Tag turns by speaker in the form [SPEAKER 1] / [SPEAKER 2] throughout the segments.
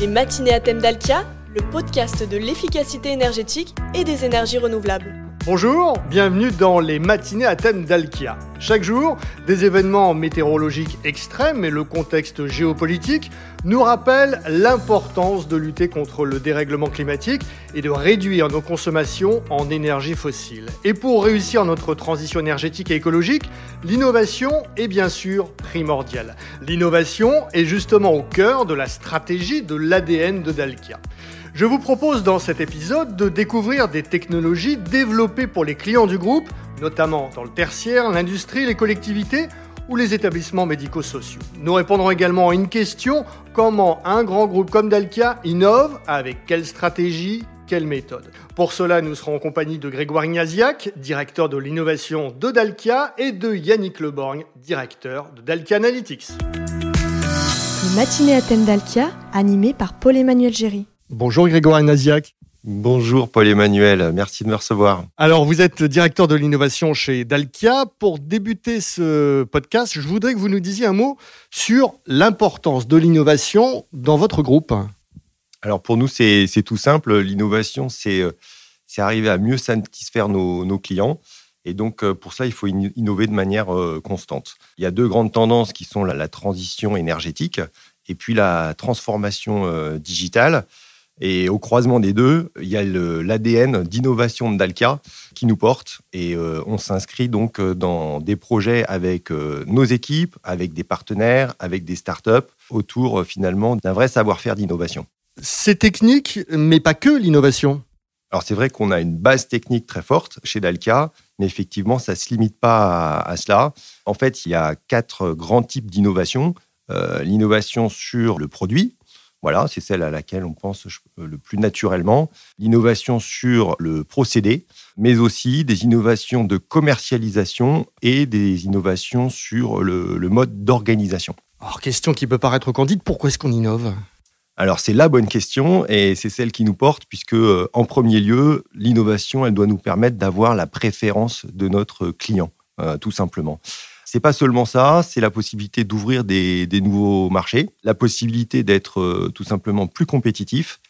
[SPEAKER 1] Les matinées à thème d'Alkia, le podcast de l'efficacité énergétique et des énergies renouvelables.
[SPEAKER 2] Bonjour, bienvenue dans les matinées à thème d'Alkia. Chaque jour, des événements météorologiques extrêmes et le contexte géopolitique nous rappellent l'importance de lutter contre le dérèglement climatique et de réduire nos consommations en énergie fossile. Et pour réussir notre transition énergétique et écologique, l'innovation est bien sûr primordiale. L'innovation est justement au cœur de la stratégie de l'ADN de Dalkia. Je vous propose dans cet épisode de découvrir des technologies développées pour les clients du groupe, notamment dans le tertiaire, l'industrie, les collectivités ou les établissements médico-sociaux. Nous répondrons également à une question, comment un grand groupe comme Dalkia innove, avec quelle stratégie, quelle méthode Pour cela, nous serons en compagnie de Grégoire Ignaziac, directeur de l'innovation de Dalkia, et de Yannick Leborgne, directeur de Dalkia Analytics.
[SPEAKER 1] Les matinées à thème d'Alkia, animées par Paul-Emmanuel Géry.
[SPEAKER 2] Bonjour Grégoire Naziac.
[SPEAKER 3] Bonjour Paul-Emmanuel, merci de me recevoir.
[SPEAKER 2] Alors vous êtes directeur de l'innovation chez Dalkia. Pour débuter ce podcast, je voudrais que vous nous disiez un mot sur l'importance de l'innovation dans votre groupe.
[SPEAKER 3] Alors pour nous, c'est tout simple. L'innovation, c'est arriver à mieux satisfaire nos, clients. Et donc, euh, pour cela, il faut innover de manière euh, constante. Il y a deux grandes tendances qui sont la, transition énergétique et puis la transformation euh, digitale. Et au croisement des deux, il y a l'ADN d'innovation de Dalkia qui nous porte. Et euh, on s'inscrit donc euh, dans des projets avec euh, nos équipes, avec des partenaires, avec des startups, autour finalement d'un vrai savoir-faire d'innovation.
[SPEAKER 2] C'est technique, mais pas que l'innovation.
[SPEAKER 3] Alors c'est vrai qu'on a une base technique très forte chez Dalkia, mais effectivement, ça ne se limite pas à, cela. En fait, il y a quatre grands types d'innovation. L'innovation sur le produit, voilà, c'est celle à laquelle on pense le plus naturellement. L'innovation sur le procédé, mais aussi des innovations de commercialisation et des innovations sur le, mode d'organisation.
[SPEAKER 2] Alors, question qui peut paraître candide, pourquoi est-ce qu'on innove?
[SPEAKER 3] Alors c'est la bonne question et c'est celle qui nous porte puisque euh, en premier lieu, l'innovation, elle doit nous permettre d'avoir la préférence de notre client, euh, tout simplement. C'est pas seulement ça, c'est la possibilité d'ouvrir des, nouveaux marchés, la possibilité d'être euh, tout simplement plus compétitif.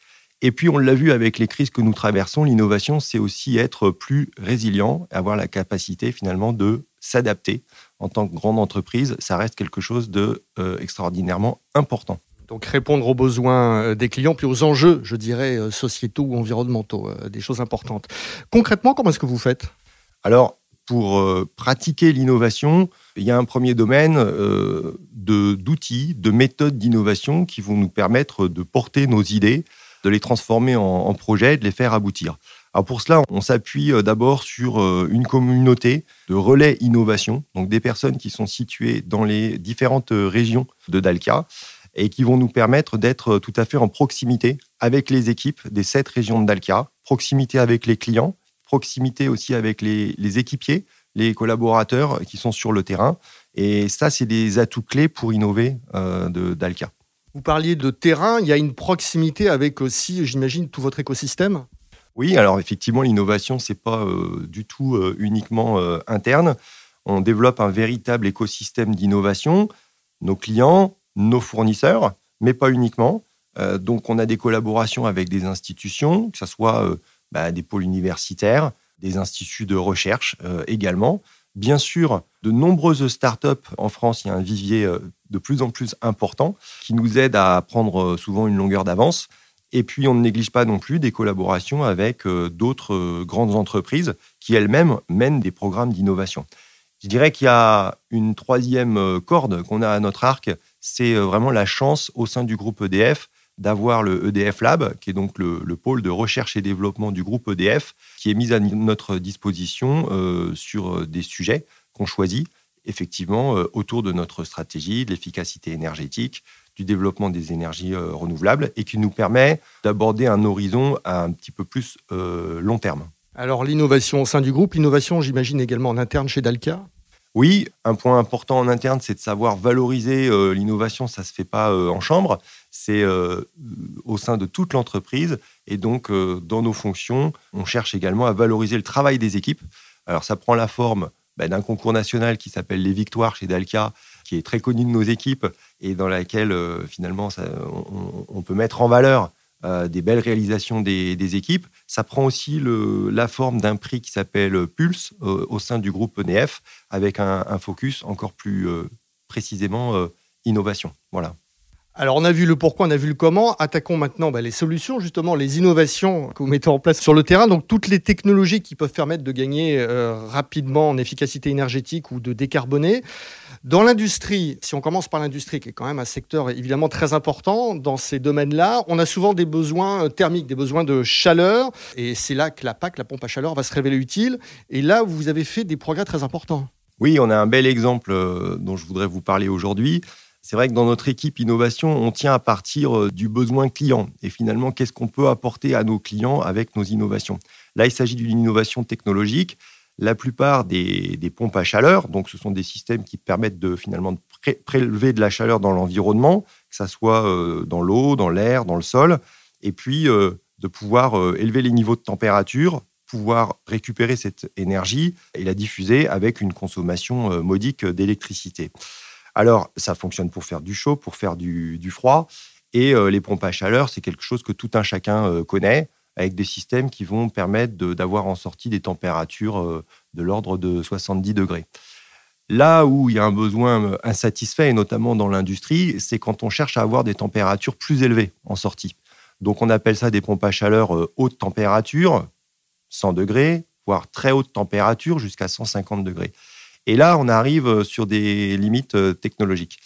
[SPEAKER 3] Et puis, on l'a vu avec les crises que nous traversons, l'innovation, c'est aussi être plus résilient, avoir la capacité finalement de s'adapter. En tant que grande entreprise, ça reste quelque chose de euh, extraordinairement important.
[SPEAKER 2] Donc répondre aux besoins euh, des clients, puis aux enjeux, je dirais, sociétaux ou environnementaux, des choses importantes. Concrètement, comment est-ce que vous faites?
[SPEAKER 3] Alors, pour pratiquer l'innovation, il y a un premier domaine euh, d'outils, de, méthodes d'innovation qui vont nous permettre de porter nos idées, de les transformer en, projets, de les faire aboutir. Alors pour cela, on s'appuie euh, d'abord sur euh, une communauté de relais innovation, donc des personnes qui sont situées dans les différentes régions de Dalca et qui vont nous permettre d'être tout à fait en proximité avec les équipes des sept régions de Dalca, proximité avec les clients, proximité aussi avec les équipiers, les collaborateurs qui sont sur le terrain. Et ça, c'est des atouts clés pour innover euh, d'Alca.
[SPEAKER 2] Vous parliez de terrain, il y a une proximité avec aussi, j'imagine, tout votre écosystème?
[SPEAKER 3] Oui, alors effectivement, l'innovation, ce n'est pas euh, du tout euh, uniquement interne. On développe un véritable écosystème d'innovation, nos clients, nos fournisseurs, mais pas uniquement. donc, on a des collaborations avec des institutions, que ce soit bah, des pôles universitaires, des instituts de recherche euh, également. Bien sûr, de nombreuses startups en France, il y a un vivier euh, de plus en plus important qui nous aide à prendre euh, souvent une longueur d'avance. Et puis, on ne néglige pas non plus des collaborations avec d'autres grandes entreprises qui elles-mêmes mènent des programmes d'innovation. Je dirais qu'il y a une troisième corde qu'on a à notre arc, c'est vraiment la chance au sein du groupe EDF d'avoir le EDF Lab, qui est donc le, pôle de recherche et développement du groupe EDF, qui est mis à notre disposition euh, sur euh, des sujets qu'on choisit effectivement euh, autour de notre stratégie, de l'efficacité énergétique, du développement des énergies renouvelables et qui nous permet d'aborder un horizon un petit peu plus long terme.
[SPEAKER 2] Alors l'innovation au sein du groupe, l'innovation j'imagine également en interne chez Dalca
[SPEAKER 3] oui, un point important en interne, c'est de savoir valoriser l'innovation. Ça ne se fait pas en chambre c'est euh, au sein de toute l'entreprise. Et donc, euh, dans nos fonctions, on cherche également à valoriser le travail des équipes. Alors, ça prend la forme bah, d'un concours national qui s'appelle Les Victoires chez Dalkia, qui est très connu de nos équipes et dans laquelle finalement on, peut mettre en valeur des belles réalisations des, équipes. Ça prend aussi la forme d'un prix qui s'appelle Pulse au sein du groupe ENF, avec un, focus encore plus précisément innovation. Voilà.
[SPEAKER 2] Alors on a vu le pourquoi, on a vu le comment. Attaquons maintenant bah, les solutions, justement, les innovations que vous mettez en place sur le terrain. Donc toutes les technologies qui peuvent permettre de gagner euh, rapidement en efficacité énergétique ou de décarboner. Dans l'industrie, si on commence par l'industrie, qui est quand même un secteur évidemment très important dans ces domaines-là, on a souvent des besoins euh, thermiques, des besoins de chaleur. Et c'est là que la PAC, la pompe à chaleur, va se révéler utile. Et là, vous avez fait des progrès très importants.
[SPEAKER 3] Oui, on a un bel exemple euh, dont je voudrais vous parler aujourd'hui. C'est vrai que dans notre équipe innovation, on tient à partir euh, du besoin client. Et finalement, qu'est-ce qu'on peut apporter à nos clients avec nos innovations? Là, il s'agit d'une innovation technologique. La plupart des, pompes à chaleur, donc ce sont des systèmes qui permettent de finalement prélever de la chaleur dans l'environnement, que ce soit euh, dans l'eau, dans l'air, dans le sol, et puis euh, de pouvoir élever les niveaux de température, pouvoir récupérer cette énergie et la diffuser avec une consommation modique d'électricité. Alors, ça fonctionne pour faire du chaud, pour faire du, froid. Et euh, les pompes à chaleur, c'est quelque chose que tout un chacun euh, connaît, avec des systèmes qui vont permettre d'avoir en sortie des températures euh, de l'ordre de 70 degrés. Là où il y a un besoin insatisfait, et notamment dans l'industrie, c'est quand on cherche à avoir des températures plus élevées en sortie. Donc on appelle ça des pompes à chaleur haute température, 100 degrés, voire très haute température jusqu'à 150 degrés. Et là, on arrive euh, sur des limites euh, technologiques.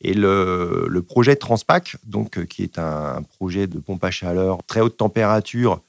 [SPEAKER 3] Et le, projet Transpac, euh, qui est un, projet de pompe à chaleur très haute température,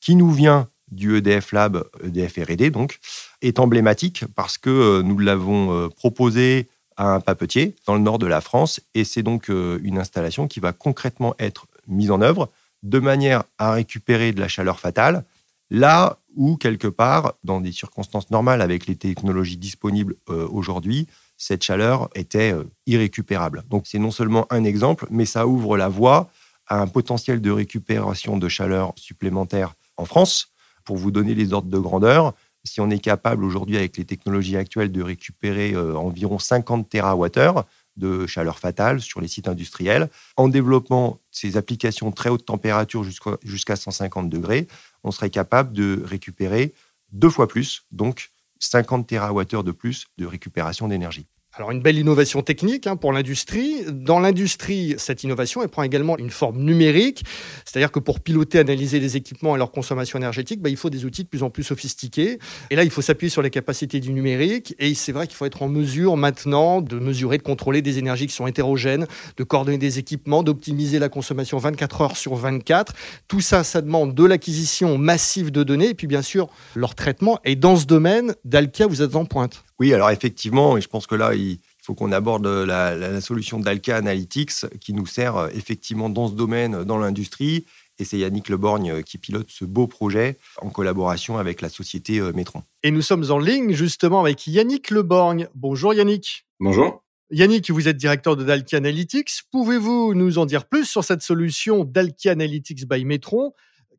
[SPEAKER 3] qui nous vient du EDF Lab, EDF R&D, donc, est emblématique parce que nous l'avons proposé à un papetier dans le nord de la France. Et c'est donc une installation qui va concrètement être mise en œuvre de manière à récupérer de la chaleur fatale Là où, quelque part, dans des circonstances normales avec les technologies disponibles euh, aujourd'hui, cette chaleur était euh, irrécupérable. Donc c'est non seulement un exemple, mais ça ouvre la voie à un potentiel de récupération de chaleur supplémentaire en France. Pour vous donner les ordres de grandeur, si on est capable aujourd'hui avec les technologies actuelles de récupérer euh, environ 50 TWh de chaleur fatale sur les sites industriels, en développant ces applications très haute température jusqu'à 150 degrés, on serait capable de récupérer deux fois plus, donc 50 TWh de plus de récupération d'énergie.
[SPEAKER 2] Alors une belle innovation technique hein, pour l'industrie. Dans l'industrie, cette innovation, elle prend également une forme numérique, c'est-à-dire que pour piloter, analyser les équipements et leur consommation énergétique, bah, il faut des outils de plus en plus sophistiqués. Et là, il faut s'appuyer sur les capacités du numérique. Et c'est vrai qu'il faut être en mesure maintenant de mesurer, de contrôler des énergies qui sont hétérogènes, de coordonner des équipements, d'optimiser la consommation 24 heures sur 24. Tout ça, ça demande de l'acquisition massive de données et puis bien sûr leur traitement. Et dans ce domaine, Dalkia, vous êtes en pointe.
[SPEAKER 3] Oui, alors effectivement, et je pense que là, il faut qu'on aborde la, solution d'Alka Analytics qui nous sert euh, effectivement dans ce domaine, dans l'industrie. Et c'est Yannick Leborgne euh, qui pilote ce beau projet en collaboration avec la société euh, Métron.
[SPEAKER 2] Et nous sommes en ligne justement avec Yannick Leborgne. Bonjour Yannick.
[SPEAKER 4] Bonjour.
[SPEAKER 2] Yannick, vous êtes directeur de Dalki Analytics. Pouvez-vous nous en dire plus sur cette solution Dalki Analytics by Metron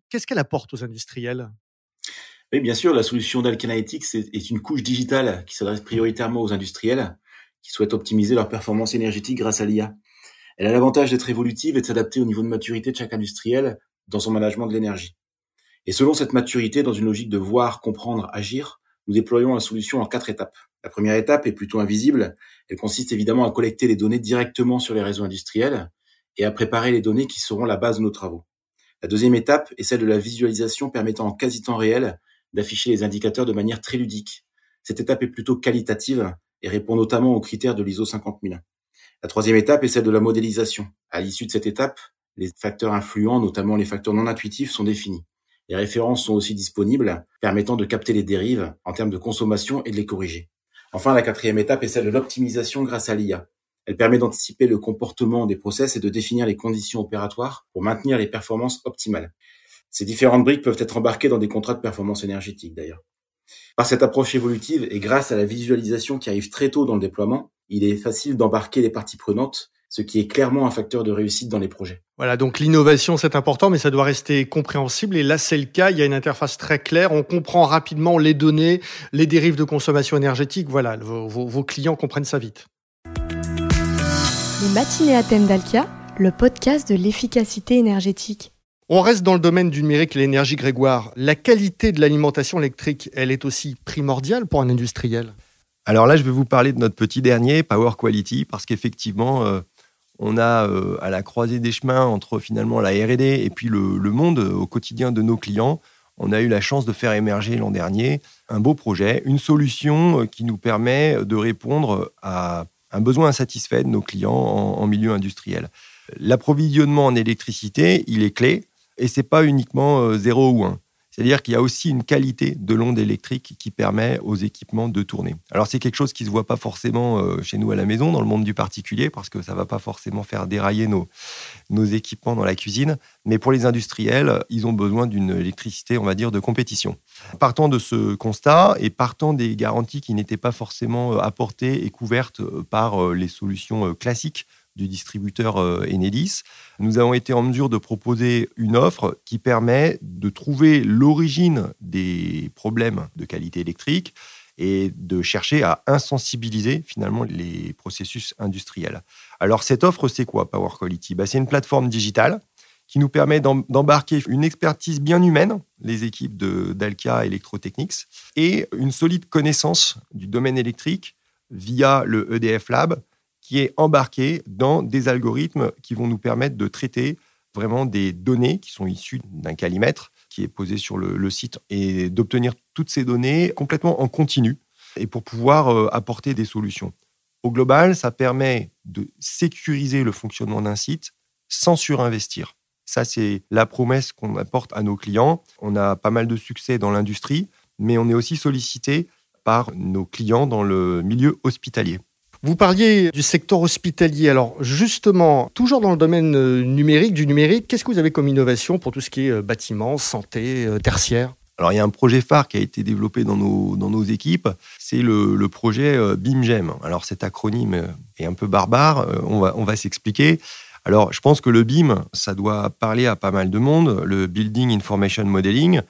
[SPEAKER 2] Qu'est-ce qu'elle apporte aux industriels?
[SPEAKER 4] Oui, bien sûr, la solution d'Alkanalytics est, une couche digitale qui s'adresse prioritairement aux industriels qui souhaitent optimiser leur performance énergétique grâce à l'IA. Elle a l'avantage d'être évolutive et de s'adapter au niveau de maturité de chaque industriel dans son management de l'énergie. Et selon cette maturité, dans une logique de voir, comprendre, agir, nous déployons la solution en quatre étapes. La première étape est plutôt invisible. Elle consiste évidemment à collecter les données directement sur les réseaux industriels et à préparer les données qui seront la base de nos travaux. La deuxième étape est celle de la visualisation permettant en quasi temps réel d'afficher les indicateurs de manière très ludique. Cette étape est plutôt qualitative et répond notamment aux critères de l'ISO 50001. La troisième étape est celle de la modélisation. À l'issue de cette étape, les facteurs influents, notamment les facteurs non intuitifs, sont définis. Les références sont aussi disponibles, permettant de capter les dérives en termes de consommation et de les corriger. Enfin, la quatrième étape est celle de l'optimisation grâce à l'IA. Elle permet d'anticiper le comportement des process et de définir les conditions opératoires pour maintenir les performances optimales. Ces différentes briques peuvent être embarquées dans des contrats de performance énergétique d'ailleurs. Par cette approche évolutive et grâce à la visualisation qui arrive très tôt dans le déploiement, il est facile d'embarquer les parties prenantes, ce qui est clairement un facteur de réussite dans les projets.
[SPEAKER 2] Voilà, donc l'innovation, c'est important, mais ça doit rester compréhensible. Et là, c'est le cas. Il y a une interface très claire. On comprend rapidement les données, les dérives de consommation énergétique. Voilà, vos, vos clients comprennent ça vite.
[SPEAKER 1] Les matinées à thème d'Alkia, le podcast de l'efficacité énergétique.
[SPEAKER 2] On reste dans le domaine du numérique et l'énergie, Grégoire. La qualité de l'alimentation électrique, elle est aussi primordiale pour un industriel
[SPEAKER 3] Alors là, je vais vous parler de notre petit dernier, Power Quality, parce qu'effectivement, euh, on a euh, à la croisée des chemins entre finalement la R&D et puis le, monde euh, au quotidien de nos clients. On a eu la chance de faire émerger l'an dernier un beau projet, une solution qui nous permet de répondre à un besoin insatisfait de nos clients en, milieu industriel. L'approvisionnement en électricité, il est clé et c'est pas uniquement 0 ou 1. C'est-à-dire qu'il y a aussi une qualité de l'onde électrique qui permet aux équipements de tourner. Alors c'est quelque chose qui ne se voit pas forcément euh, chez nous à la maison, dans le monde du particulier, parce que ça ne va pas forcément faire dérailler nos, nos équipements dans la cuisine. Mais pour les industriels, ils ont besoin d'une électricité, on va dire, de compétition. Partant de ce constat et partant des garanties qui n'étaient pas forcément euh, apportées et couvertes euh, par les solutions classiques du distributeur euh, Enedis, nous avons été en mesure de proposer une offre qui permet de trouver l'origine des problèmes de qualité électrique et de chercher à insensibiliser finalement les processus industriels. Alors cette offre, c'est quoi Power Quality? Bah, C'est une plateforme digitale qui nous permet d'embarquer une expertise bien humaine, les équipes d'Alkia Electrotechnics, et une solide connaissance du domaine électrique via le EDF Lab, qui est embarqué dans des algorithmes qui vont nous permettre de traiter vraiment des données qui sont issues d'un calimètre qui est posé sur le, site et d'obtenir toutes ces données complètement en continu et pour pouvoir euh, apporter des solutions. Au global, ça permet de sécuriser le fonctionnement d'un site sans surinvestir. Ça, c'est la promesse qu'on apporte à nos clients. On a pas mal de succès dans l'industrie, mais on est aussi sollicité par nos clients dans le milieu hospitalier.
[SPEAKER 2] Vous parliez du secteur hospitalier. Alors justement, toujours dans le domaine euh, numérique, du numérique, qu'est-ce que vous avez comme innovation pour tout ce qui est euh, bâtiment, santé, euh, tertiaire?
[SPEAKER 3] Alors, il y a un projet phare qui a été développé dans nos, dans nos équipes, c'est le, projet BIMGEM. Alors, cet acronyme est un peu barbare, on va, on va s'expliquer. Alors, je pense que le BIM, ça doit parler à pas mal de monde, le Building Information Modeling,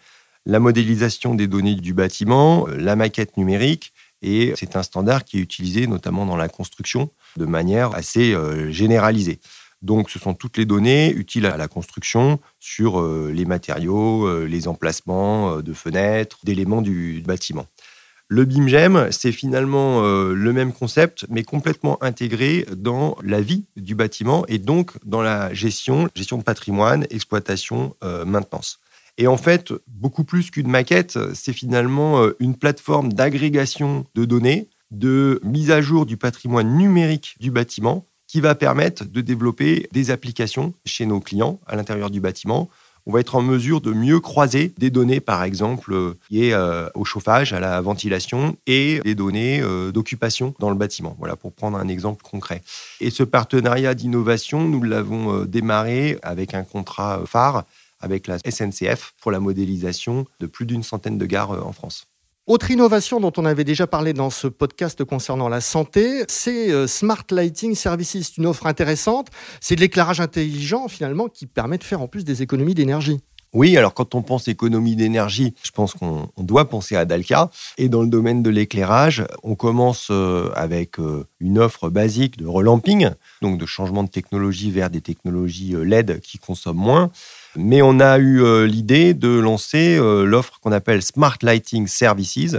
[SPEAKER 3] la modélisation des données du bâtiment, la maquette numérique, et c'est un standard qui est utilisé notamment dans la construction de manière assez euh, généralisée. Donc, ce sont toutes les données utiles à la construction sur euh, les matériaux, euh, les emplacements de fenêtres, d'éléments du bâtiment. Le BIMGEM, c'est finalement le même concept, mais complètement intégré dans la vie du bâtiment et donc dans la gestion, gestion de patrimoine, exploitation, maintenance. Et en fait, beaucoup plus qu'une maquette, c'est finalement euh, une plateforme d'agrégation de données, de mise à jour du patrimoine numérique du bâtiment qui va permettre de développer des applications chez nos clients à l'intérieur du bâtiment. On va être en mesure de mieux croiser des données, par exemple, euh, liées euh, au chauffage, à la ventilation et des données d'occupation dans le bâtiment. Voilà, pour prendre un exemple concret. Et ce partenariat d'innovation, nous l'avons démarré avec un contrat phare avec la SNCF pour la modélisation de plus d'une centaine de gares euh, en France.
[SPEAKER 2] Autre innovation dont on avait déjà parlé dans ce podcast concernant la santé, c'est euh, Smart Lighting Services, une offre intéressante. C'est de l'éclairage intelligent finalement qui permet de faire en plus des économies d'énergie.
[SPEAKER 3] Oui, alors quand on pense économie d'énergie, je pense qu'on doit penser à Dalkia. Et dans le domaine de l'éclairage, on commence euh, avec une offre basique de relamping, donc de changement de technologie vers des technologies LED qui consomment moins. Mais on a eu euh, l'idée de lancer euh, l'offre qu'on appelle Smart Lighting Services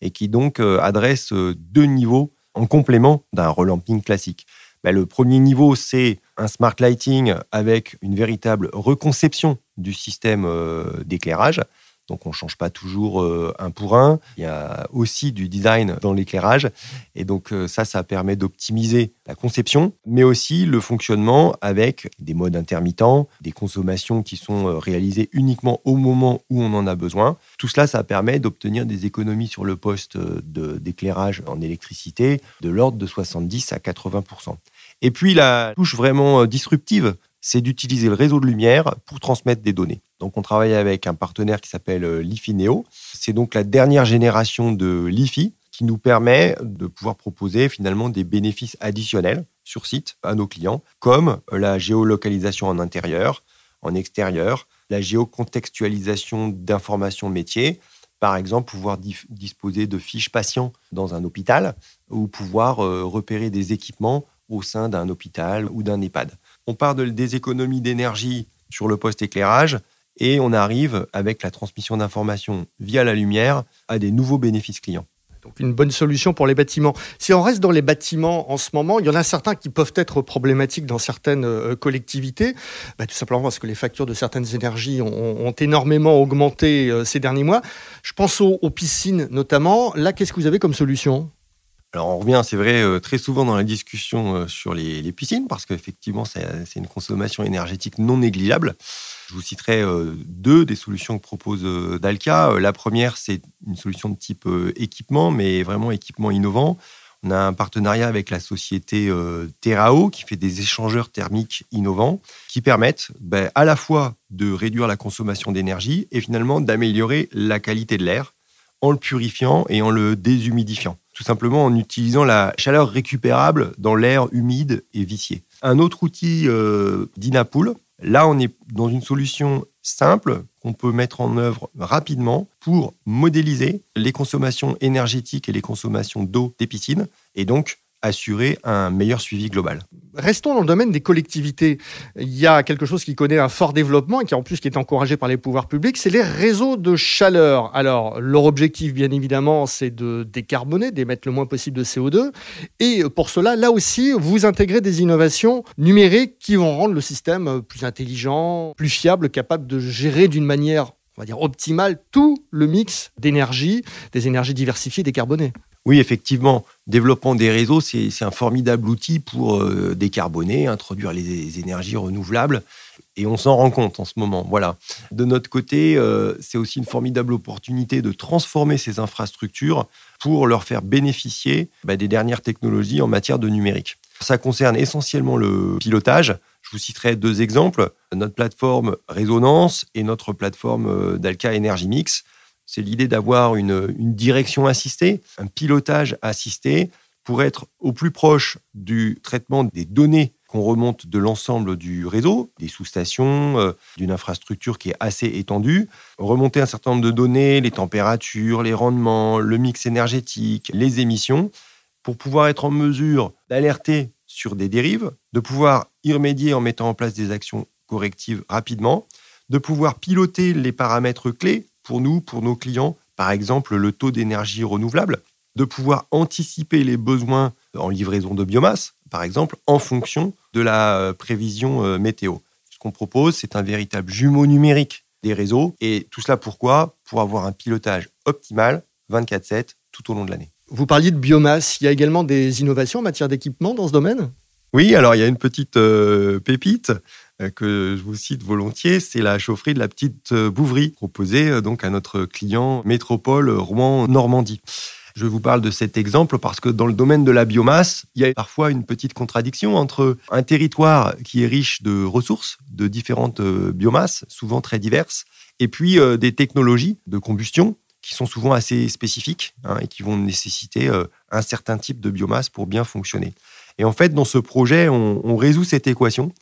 [SPEAKER 3] et qui donc euh, adresse deux niveaux en complément d'un relamping classique. Ben, le premier niveau, c'est un smart lighting avec une véritable reconception du système d'éclairage. Donc on ne change pas toujours euh, un pour un. Il y a aussi du design dans l'éclairage. Et donc euh, ça, ça permet d'optimiser la conception, mais aussi le fonctionnement avec des modes intermittents, des consommations qui sont euh, réalisées uniquement au moment où on en a besoin. Tout cela, ça permet d'obtenir des économies sur le poste d'éclairage en électricité de l'ordre de 70 à 80% Et puis la touche vraiment disruptive, c'est d'utiliser le réseau de lumière pour transmettre des données. Donc on travaille avec un partenaire qui s'appelle euh, LiFi Neo. C'est donc la dernière génération de LiFi qui nous permet de pouvoir proposer finalement des bénéfices additionnels sur site à nos clients, comme la géolocalisation en intérieur, en extérieur, la géocontextualisation d'informations métiers, par exemple pouvoir disposer de fiches patients dans un hôpital ou pouvoir euh, repérer des équipements au sein d'un hôpital ou d'un EHPAD. On part de, des économies d'énergie sur le poste éclairage et on arrive avec la transmission d'informations via la lumière à des nouveaux bénéfices clients.
[SPEAKER 2] Donc une bonne solution pour les bâtiments. Si on reste dans les bâtiments en ce moment, il y en a certains qui peuvent être problématiques dans certaines euh, collectivités, bah, tout simplement parce que les factures de certaines énergies ont, énormément augmenté euh, ces derniers mois. Je pense aux, piscines notamment. Là, qu'est-ce que vous avez comme solution?
[SPEAKER 3] Alors on revient, c'est vrai, euh, très souvent dans la discussion sur les, piscines, parce qu'effectivement, c'est une consommation énergétique non négligeable. Je vous citerai euh, deux des solutions que propose euh. Euh, la première, c'est une solution de type équipement, mais vraiment équipement innovant. On a un partenariat avec la société Terrao qui fait des échangeurs thermiques innovants qui permettent ben, à la fois de réduire la consommation d'énergie et finalement d'améliorer la qualité de l'air en le purifiant et en le déshumidifiant. Tout simplement en utilisant la chaleur récupérable dans l'air humide et vicié. Un autre outil d'Inapool Là, on est dans une solution simple qu'on peut mettre en œuvre rapidement pour modéliser les consommations énergétiques et les consommations d'eau des piscines et donc assurer un meilleur suivi global.
[SPEAKER 2] Restons dans le domaine des collectivités. Il y a quelque chose qui connaît un fort développement et qui en plus est encouragé par les pouvoirs publics, c'est les réseaux de chaleur. Alors leur objectif bien évidemment c'est de décarboner, d'émettre le moins possible de CO2 et pour cela là aussi vous intégrez des innovations numériques qui vont rendre le système plus intelligent, plus fiable, capable de gérer d'une manière on va dire optimale tout le mix d'énergie, des énergies diversifiées, décarbonées.
[SPEAKER 3] Oui, effectivement, développement des réseaux, c'est un formidable outil pour euh, décarboner, introduire les, énergies renouvelables. Et on s'en rend compte en ce moment. Voilà. De notre côté, euh, c'est aussi une formidable opportunité de transformer ces infrastructures pour leur faire bénéficier bah, des dernières technologies en matière de numérique. Ça concerne essentiellement le pilotage. Je vous citerai deux exemples. Notre plateforme Résonance et notre plateforme euh, Dalca Energy Mix c'est l'idée d'avoir une, direction assistée, un pilotage assisté pour être au plus proche du traitement des données qu'on remonte de l'ensemble du réseau, des sous-stations, euh, d'une infrastructure qui est assez étendue, remonter un certain nombre de données, les températures, les rendements, le mix énergétique, les émissions, pour pouvoir être en mesure d'alerter sur des dérives, de pouvoir y remédier en mettant en place des actions correctives rapidement, de pouvoir piloter les paramètres clés pour nous, pour nos clients, par exemple le taux d'énergie renouvelable, de pouvoir anticiper les besoins en livraison de biomasse, par exemple, en fonction de la euh, prévision euh, météo. Ce qu'on propose, c'est un véritable jumeau numérique des réseaux. Et tout cela pourquoi? Pour avoir un pilotage optimal 24-7 tout au long de l'année.
[SPEAKER 2] Vous parliez de biomasse. Il y a également des innovations en matière d'équipement dans ce domaine?
[SPEAKER 3] Oui, alors il y a une petite euh, pépite. Euh, que je vous cite volontiers, c'est la chaufferie de la petite euh, Bouvry, proposée euh, donc à notre client Métropole Rouen-Normandie. Je vous parle de cet exemple parce que dans le domaine de la biomasse, il y a parfois une petite contradiction entre un territoire qui est riche de ressources, de différentes biomasses, souvent très diverses, et puis des technologies de combustion qui sont souvent assez spécifiques hein, et qui vont nécessiter un certain type de biomasse pour bien fonctionner. Et en fait, dans ce projet, on résout cette équation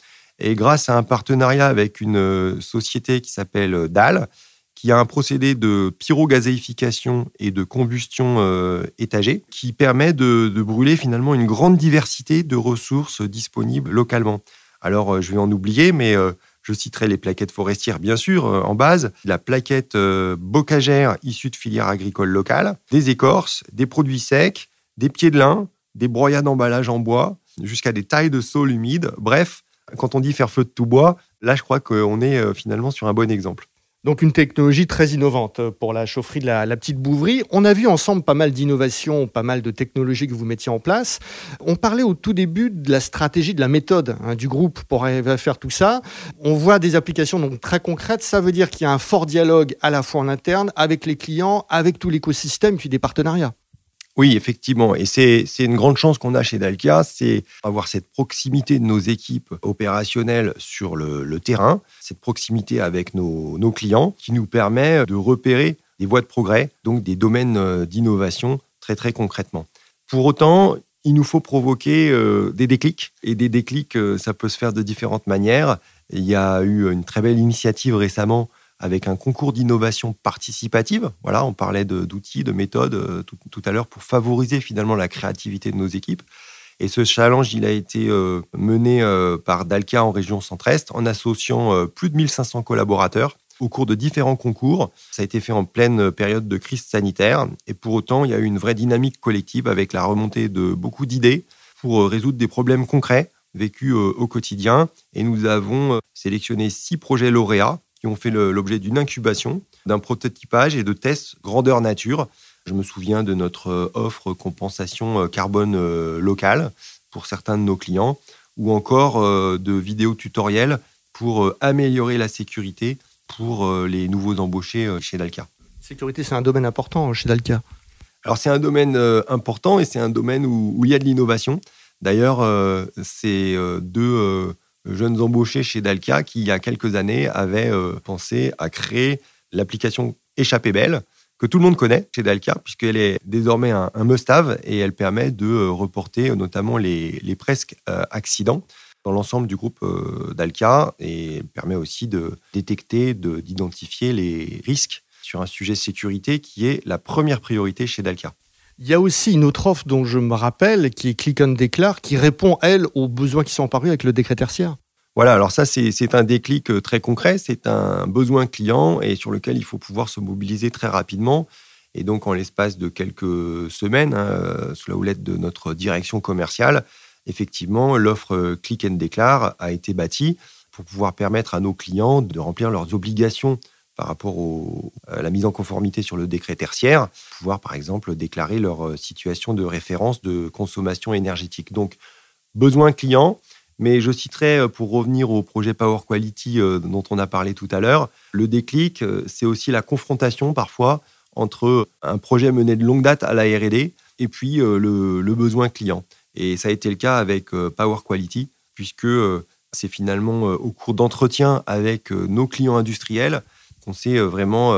[SPEAKER 3] et grâce à un partenariat avec une euh, société qui s'appelle euh, DAL, qui a un procédé de pyrogazéification et de combustion euh, étagée qui permet de, brûler finalement une grande diversité de ressources disponibles localement. Alors, je vais en oublier, mais je citerai les plaquettes forestières, bien sûr, en base, la plaquette bocagère issue de filières agricoles locales, des écorces, des produits secs, des pieds de lin, des broyats d'emballage en bois, jusqu'à des tailles de sol humides. Bref, quand on dit faire feu de tout bois, là, je crois qu'on est euh, finalement sur un bon exemple.
[SPEAKER 2] Donc une technologie très innovante euh, pour la chaufferie de la, petite bouverie. On a vu ensemble pas mal d'innovations, pas mal de technologies que vous mettiez en place. On parlait au tout début de la stratégie, de la méthode hein, du groupe pour arriver à faire tout ça. On voit des applications donc très concrètes. Ça veut dire qu'il y a un fort dialogue à la fois en interne, avec les clients, avec tout l'écosystème, puis des partenariats.
[SPEAKER 3] Oui, effectivement. Et c'est une grande chance qu'on a chez Dalkia, c'est avoir cette proximité de nos équipes opérationnelles sur le, terrain, cette proximité avec nos, clients qui nous permet de repérer des voies de progrès, donc des domaines euh, d'innovation très très concrètement. Pour autant, il nous faut provoquer euh, des déclics. Et des déclics, euh, ça peut se faire de différentes manières. Il y a eu une très belle initiative récemment avec un concours d'innovation participative. Voilà, on parlait d'outils, de, méthodes euh, tout, à l'heure pour favoriser finalement la créativité de nos équipes. Et ce challenge, il a été mené par Dalca en région centre-est en associant plus de 1500 collaborateurs au cours de différents concours. Ça a été fait en pleine période de crise sanitaire. Et pour autant, il y a eu une vraie dynamique collective avec la remontée de beaucoup d'idées pour euh, résoudre des problèmes concrets vécus euh, au quotidien. Et nous avons euh, sélectionné six projets lauréats qui ont fait l'objet d'une incubation, d'un prototypage et de tests grandeur nature. Je me souviens de notre offre compensation carbone locale pour certains de nos clients, ou encore de vidéos tutoriels pour améliorer la sécurité pour euh, les nouveaux embauchés euh, chez Dalca.
[SPEAKER 2] Sécurité, c'est un domaine important euh, chez Dalca.
[SPEAKER 3] Alors c'est un domaine important et c'est un domaine où, il y a de l'innovation. D'ailleurs, c'est deux jeunes embauchés chez Dalca qui, il y a quelques années, avaient pensé à créer l'application Échappée Belle, que tout le monde connaît chez Dalca, puisqu'elle est désormais un, must-have et elle permet de reporter notamment les, presque accidents dans l'ensemble du groupe euh, et permet aussi de détecter, d'identifier les risques sur un sujet sécurité qui est la première priorité chez Dalca.
[SPEAKER 2] Il y a aussi une autre offre dont je me rappelle, qui est Click on Declare, qui répond, elle, aux besoins qui sont apparus avec le décret tertiaire.
[SPEAKER 3] Voilà, alors ça, c'est un déclic euh, très concret, c'est un besoin client et sur lequel il faut pouvoir se mobiliser très rapidement. Et donc, en l'espace de quelques semaines, hein, sous la houlette de notre direction commerciale, effectivement, l'offre Click and Declare a été bâtie pour pouvoir permettre à nos clients de remplir leurs obligations par rapport à la mise en conformité sur le décret tertiaire, pouvoir par exemple déclarer leur euh, situation de référence de consommation énergétique. Donc, besoin client, mais je citerai, euh, pour revenir au projet Power Quality euh, dont on a parlé tout à l'heure, le déclic, c'est aussi la confrontation parfois entre un projet mené de longue date à la RD et puis le besoin client. Et ça a été le cas avec euh, Power Quality, puisque euh, c'est finalement euh, au cours d'entretien avec nos clients industriels qu'on s'est vraiment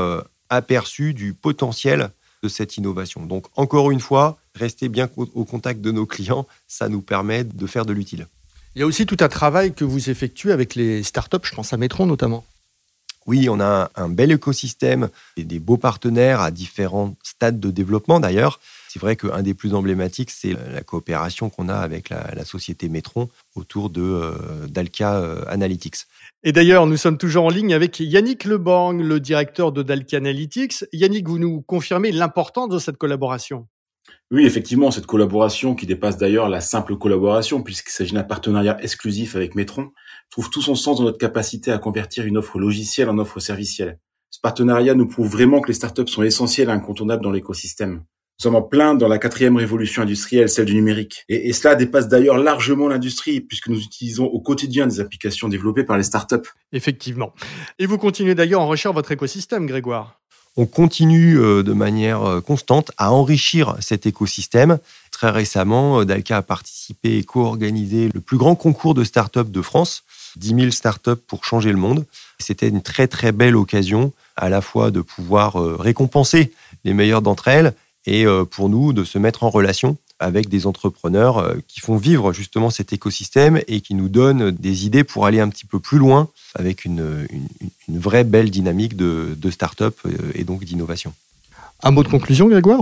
[SPEAKER 3] aperçu du potentiel de cette innovation. Donc encore une fois, rester bien au contact de nos clients, ça nous permet de faire de l'utile.
[SPEAKER 2] Il y a aussi tout un travail que vous effectuez avec les startups, je pense à Metron notamment.
[SPEAKER 3] Oui, on a un bel écosystème et des beaux partenaires à différents stades de développement d'ailleurs. C'est vrai qu'un des plus emblématiques, c'est la coopération qu'on a avec la, société Metron autour de euh, Dalca euh, Analytics.
[SPEAKER 2] Et d'ailleurs, nous sommes toujours en ligne avec Yannick Lebang, le directeur de Dalca Analytics. Yannick, vous nous confirmez l'importance de cette collaboration?
[SPEAKER 4] Oui, effectivement, cette collaboration qui dépasse d'ailleurs la simple collaboration, puisqu'il s'agit d'un partenariat exclusif avec Metron, trouve tout son sens dans notre capacité à convertir une offre logicielle en offre servicielle. Ce partenariat nous prouve vraiment que les startups sont essentielles et incontournables dans l'écosystème. Nous sommes en plein dans la quatrième révolution industrielle, celle du numérique. Et, cela dépasse d'ailleurs largement l'industrie, puisque nous utilisons au quotidien des applications développées par les startups.
[SPEAKER 2] Effectivement. Et vous continuez d'ailleurs à enrichir votre écosystème, Grégoire.
[SPEAKER 3] On continue euh, de manière euh, constante à enrichir cet écosystème. Très récemment, euh, Dalca a participé et co-organisé le plus grand concours de startups de France, 10 000 startups pour changer le monde. C'était une très très belle occasion à la fois de pouvoir récompenser les meilleures d'entre elles et euh, pour nous de se mettre en relation avec des entrepreneurs euh, qui font vivre justement cet écosystème et qui nous donnent des idées pour aller un petit peu plus loin avec une, une, vraie belle dynamique de, de start-up euh, et donc d'innovation.
[SPEAKER 2] Un mot de conclusion, Grégoire?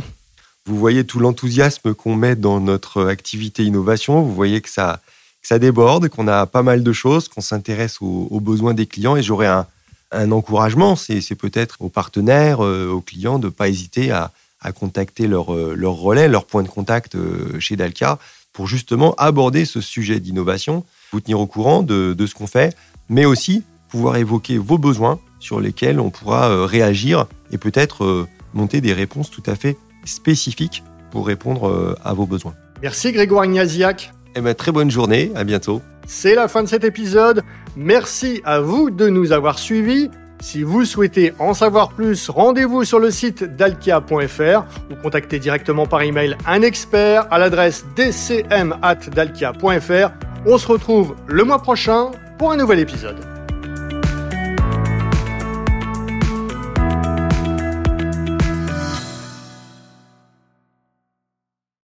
[SPEAKER 3] Vous voyez tout l'enthousiasme qu'on met dans notre activité innovation, vous voyez que ça, ça déborde, qu'on a pas mal de choses, qu'on s'intéresse aux, aux, besoins des clients et j'aurais un, un encouragement, c'est peut-être aux partenaires, aux clients de ne pas hésiter à, à contacter leur, euh, leur relais, leur point de contact euh, chez Dalca pour justement aborder ce sujet d'innovation, vous tenir au courant de, de ce qu'on fait, mais aussi pouvoir évoquer vos besoins sur lesquels on pourra euh, réagir et peut-être monter des réponses tout à fait spécifiques pour répondre à vos besoins.
[SPEAKER 2] Merci Grégoire Ignaziac.
[SPEAKER 3] Eh bien, très bonne journée, à bientôt.
[SPEAKER 2] C'est la fin de cet épisode. Merci à vous de nous avoir suivis. Si vous souhaitez en savoir plus, rendez-vous sur le site dalkia.fr ou contactez directement par email un expert à l'adresse dcm.dalkia.fr. On se retrouve le mois prochain pour un nouvel épisode.